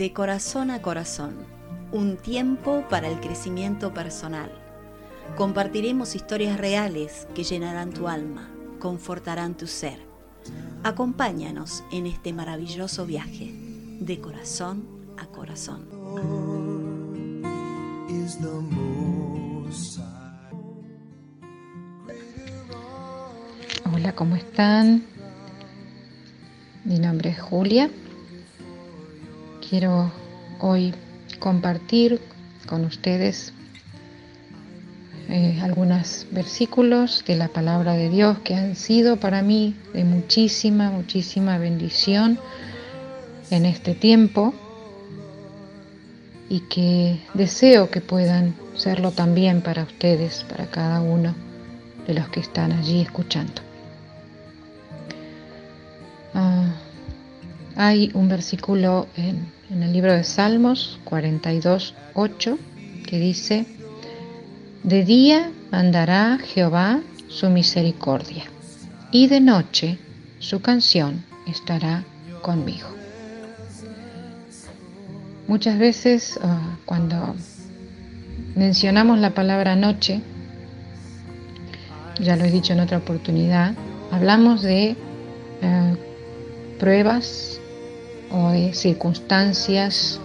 De corazón a corazón, un tiempo para el crecimiento personal. Compartiremos historias reales que llenarán tu alma, confortarán tu ser. Acompáñanos en este maravilloso viaje, de corazón a corazón. Hola, ¿cómo están? Mi nombre es Julia quiero hoy compartir con ustedes eh, algunos versículos de la palabra de Dios que han sido para mí de muchísima, muchísima bendición en este tiempo y que deseo que puedan serlo también para ustedes, para cada uno de los que están allí escuchando. Hay un versículo en el libro de Salmos 42, 8, que dice, De día mandará Jehová su misericordia, y de noche su canción estará conmigo. Muchas veces ah, cuando mencionamos la palabra noche, ya lo he dicho en otra oportunidad, hablamos de eh, pruebas, o de circunstancias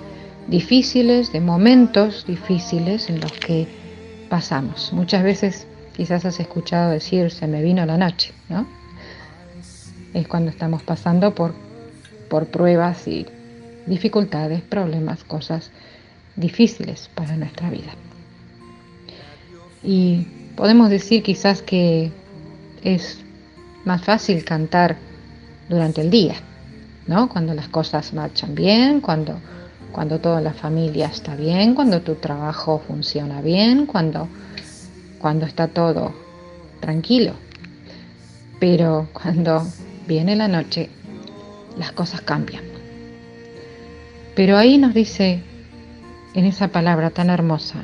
difíciles, de momentos difíciles en los que pasamos. Muchas veces quizás has escuchado decir se me vino la noche, ¿no? Es cuando estamos pasando por, por pruebas y dificultades, problemas, cosas difíciles para nuestra vida. Y podemos decir quizás que es más fácil cantar durante el día, ¿no? Cuando las cosas marchan bien, cuando, cuando toda la familia está bien, cuando tu trabajo funciona bien, cuando, cuando está todo tranquilo. Pero cuando viene la noche, las cosas cambian. Pero ahí nos dice en esa palabra tan hermosa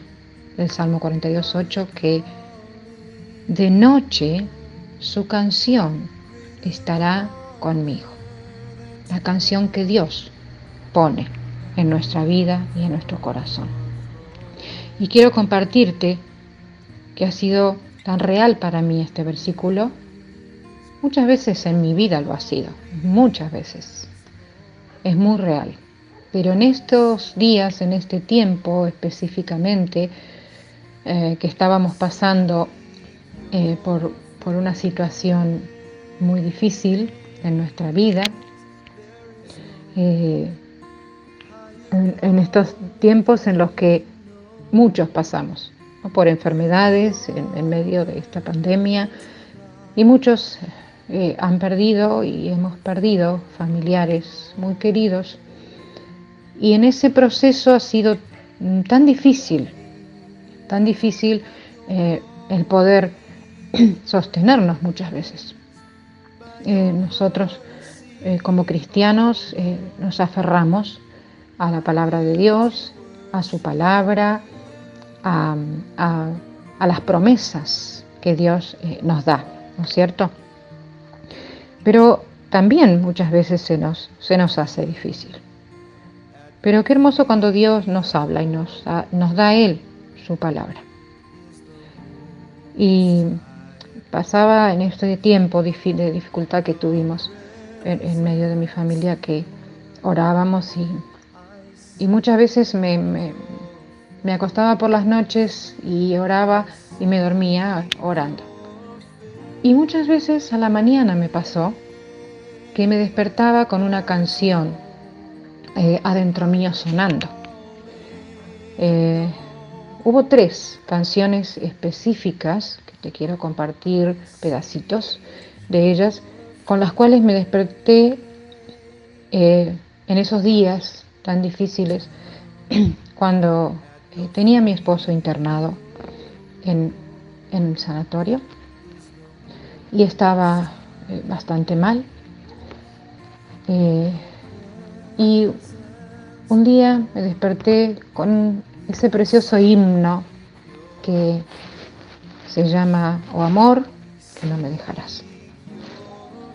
del Salmo 42.8 que de noche su canción estará conmigo la canción que Dios pone en nuestra vida y en nuestro corazón. Y quiero compartirte que ha sido tan real para mí este versículo. Muchas veces en mi vida lo ha sido, muchas veces. Es muy real. Pero en estos días, en este tiempo específicamente, eh, que estábamos pasando eh, por, por una situación muy difícil en nuestra vida, eh, en, estos tiempos en los que muchos pasamos, por enfermedades en, medio de esta pandemia, y muchos eh, han perdido y hemos perdido familiares muy queridos. Y en ese proceso ha sido tan difícil, tan difícil eh, el poder sostenernos muchas veces. nosotros eh, como cristianos eh, nos aferramos a la palabra de Dios, a su palabra, a, las promesas que Dios eh, nos da, ¿no es cierto? Pero también muchas veces se nos, se nos hace difícil. Pero qué hermoso cuando Dios nos habla y nos, nos da Él su palabra. Y pasaba en este tiempo de dificultad que tuvimos en, medio de mi familia que orábamos y, y muchas veces me, me, acostaba por las noches y oraba y me dormía orando. Y muchas veces a la mañana me pasó que me despertaba con una canción eh, adentro mío sonando. Eh, hubo tres canciones específicas que te quiero compartir pedacitos de ellas con las cuales me desperté eh, en esos días tan difíciles cuando eh, tenía a mi esposo internado en, en sanatorio y estaba eh, bastante mal. y un día me desperté con ese precioso himno que se llama O amor, que no me dejarás.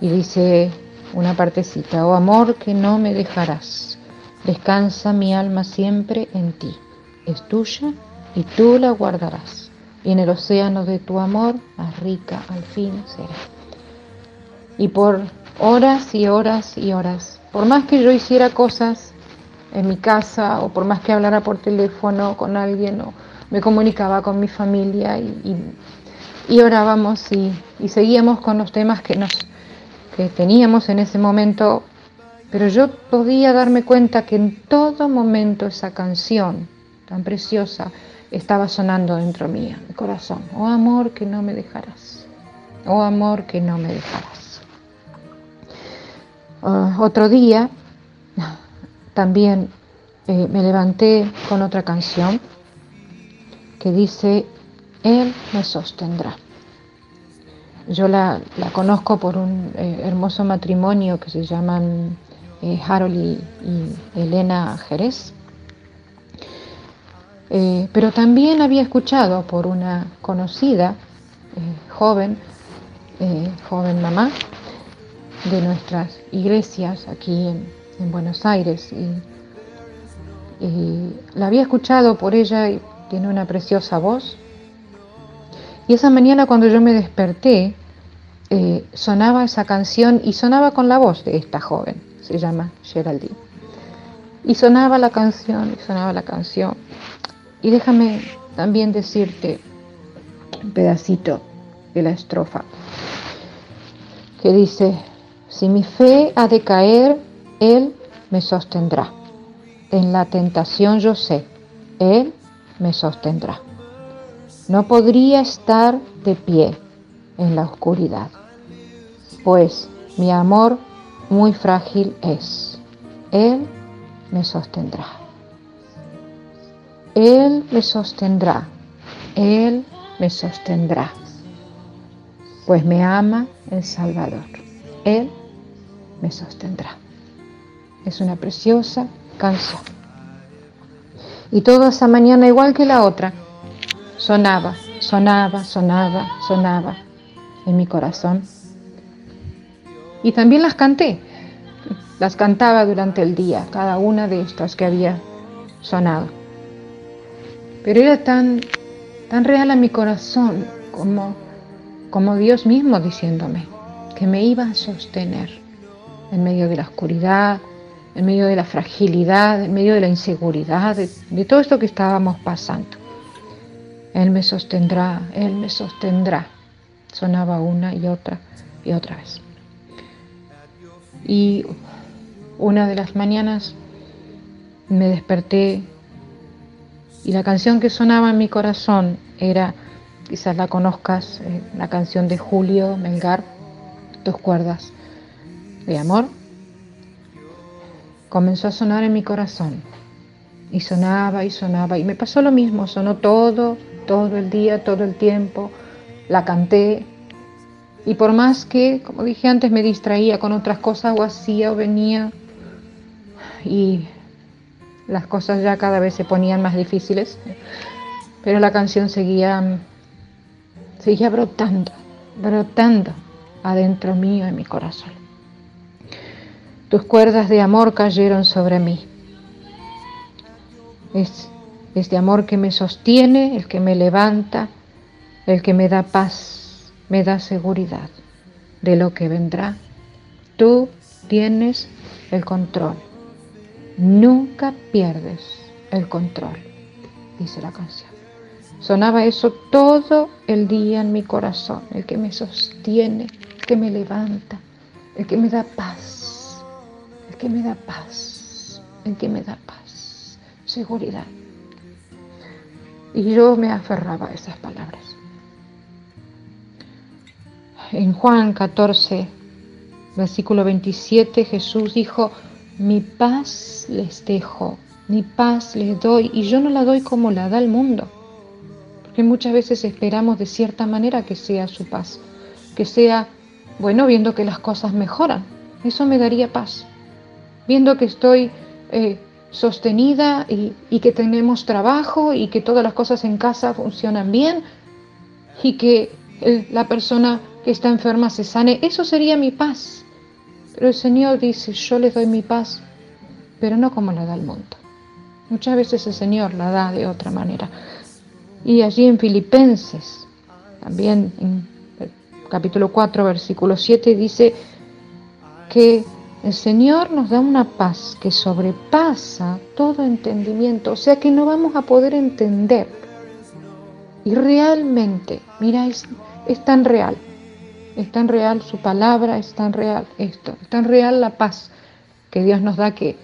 Y dice una partecita, oh amor que no me dejarás, Descansa mi alma siempre en ti. Es tuya y tú la guardarás. Y en el océano de tu amor, más rica al fin será. Y por horas y horas y horas, por más que yo hiciera cosas en mi casa o por más que hablara por teléfono con alguien o me comunicaba con mi familia y, orábamos y, y, seguíamos con los temas que, nos, teníamos en ese momento, pero yo podía darme cuenta que en todo momento esa canción tan preciosa estaba sonando dentro mío, mi corazón. Oh amor que no me dejarás, oh amor que no me dejarás. Ah, otro día también eh, me levanté con otra canción que dice, Él me sostendrá. Yo la, conozco por un eh, hermoso matrimonio que se llaman eh, Harold y, Elena Jerez. pero también había escuchado por una conocida joven, joven mamá de nuestras iglesias aquí en Buenos Aires y la había escuchado por ella y tiene una preciosa voz. Y esa mañana cuando yo me desperté, eh, sonaba esa canción y sonaba con la voz de esta joven, se llama Geraldine. Y sonaba la canción, y sonaba la canción. Y déjame también decirte un pedacito de la estrofa que dice, si mi fe ha de caer, Él me sostendrá. En la tentación yo sé, Él me sostendrá. No podría estar de pie en la oscuridad, pues mi amor muy frágil es. Él me sostendrá. Él me sostendrá. Él me sostendrá. Pues me ama el Salvador. Él me sostendrá. Es una preciosa canción. Y toda esa mañana, igual que la otra, sonaba, sonaba, sonaba, sonaba en mi corazón. Y también las canté, las cantaba durante el día, cada una de estas que había sonado. Pero era tan, tan real a mi corazón como, como Dios mismo diciéndome que me iba a sostener en medio de la oscuridad, en medio de la fragilidad, en medio de la inseguridad, de, todo esto que estábamos pasando. Él me sostendrá, Él me sostendrá. Sonaba una y otra y otra vez. Y una de las mañanas me desperté y la canción que sonaba en mi corazón era, quizás la conozcas, eh, la canción de Julio Melgar, Dos cuerdas de amor comenzó a sonar en mi corazón. Y sonaba y sonaba. Y me pasó lo mismo, sonó todo, todo el día, todo el tiempo. La canté. Y por más que, como dije antes, me distraía con otras cosas o hacía o venía. Y las cosas ya cada vez se ponían más difíciles. Pero la canción seguía, seguía brotando, brotando adentro mío en mi corazón. Tus cuerdas de amor cayeron sobre mí. Es este amor que me sostiene, el que me levanta, el que me da paz, me da seguridad de lo que vendrá. Tú tienes el control. Nunca pierdes el control, dice la canción. Sonaba eso todo el día en mi corazón, el que me sostiene, el que me levanta, el que me da paz que me da paz, el que me da paz, seguridad. Y yo me aferraba a esas palabras. En Juan 14, versículo 27, Jesús dijo, mi paz les dejo, mi paz les doy, y yo no la doy como la da el mundo. Porque muchas veces esperamos de cierta manera que sea su paz, que sea, bueno, viendo que las cosas mejoran. Eso me daría paz viendo que estoy eh, sostenida y, que tenemos trabajo y que todas las cosas en casa funcionan bien y que la persona que está enferma se sane, eso sería mi paz. Pero el Señor dice, yo les doy mi paz pero no como la da el mundo. Muchas veces el Señor la da de otra manera. Y allí en Filipenses, también en el capítulo 4, versículo 7, dice que el Señor nos da una paz que sobrepasa todo entendimiento, o sea que no vamos a poder entender. Y realmente, mira, es, es tan real, es tan real su palabra, es tan real esto, es tan real la paz que Dios nos da que,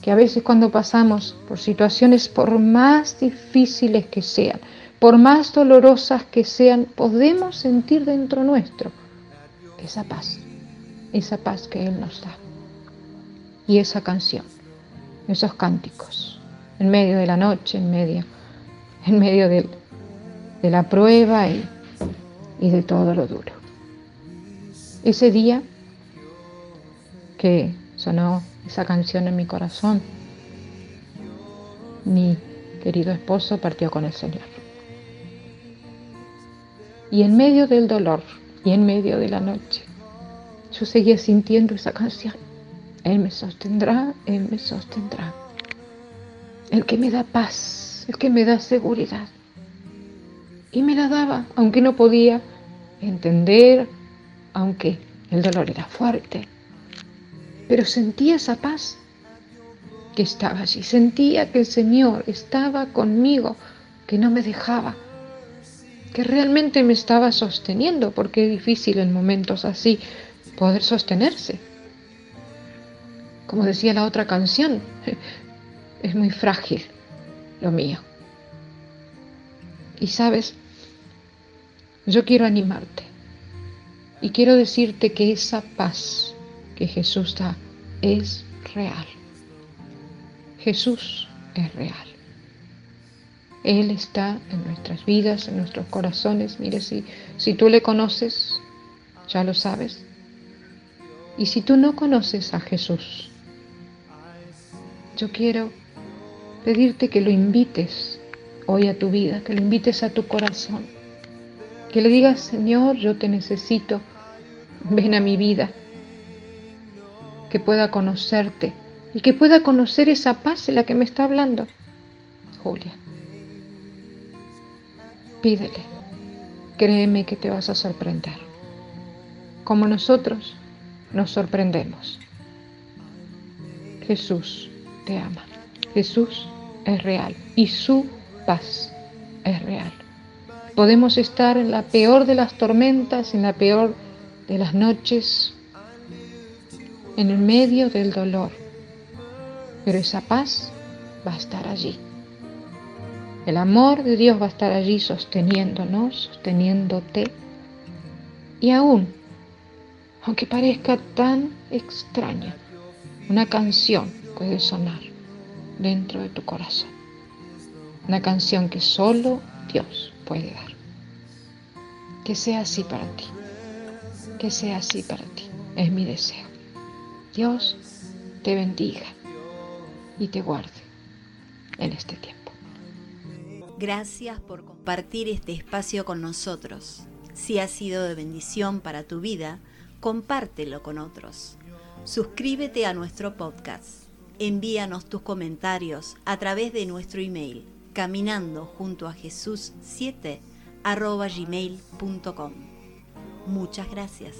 que a veces cuando pasamos por situaciones por más difíciles que sean, por más dolorosas que sean, podemos sentir dentro nuestro esa paz, esa paz que Él nos da. Y esa canción, esos cánticos, en medio de la noche, en medio, en medio de, la prueba y, y de todo lo duro. Ese día que sonó esa canción en mi corazón, mi querido esposo partió con el Señor. Y en medio del dolor y en medio de la noche, yo seguía sintiendo esa canción. Él me sostendrá, Él me sostendrá. El que me da paz, el que me da seguridad. Y me la daba, aunque no podía entender, aunque el dolor era fuerte. Pero sentía esa paz que estaba allí. Sentía que el Señor estaba conmigo, que no me dejaba, que realmente me estaba sosteniendo, porque es difícil en momentos así poder sostenerse. Como decía la otra canción, es muy frágil lo mío. Y sabes, yo quiero animarte y quiero decirte que esa paz que Jesús da es real. Jesús es real. Él está en nuestras vidas, en nuestros corazones. Mire, si, si tú le conoces, ya lo sabes. Y si tú no conoces a Jesús, yo quiero pedirte que lo invites hoy a tu vida, que lo invites a tu corazón, que le digas, Señor, yo te necesito, ven a mi vida, que pueda conocerte y que pueda conocer esa paz de la que me está hablando. Julia, pídele, créeme que te vas a sorprender, como nosotros nos sorprendemos. Jesús ama, Jesús es real y su paz es real. Podemos estar en la peor de las tormentas, en la peor de las noches, en el medio del dolor, pero esa paz va a estar allí. El amor de Dios va a estar allí sosteniéndonos, sosteniéndote. Y aún, aunque parezca tan extraña, una canción puede sonar dentro de tu corazón. Una canción que solo Dios puede dar. Que sea así para ti que sea así para ti. Es mi deseo. Dios te bendiga y te guarde en este tiempo. Gracias por compartir este espacio con nosotros. Si ha sido de bendición para tu vida, compártelo con otros. Suscríbete a nuestro podcast. Envíanos tus comentarios a través de nuestro email caminando junto a Jesús 7 gmail.com. Muchas gracias.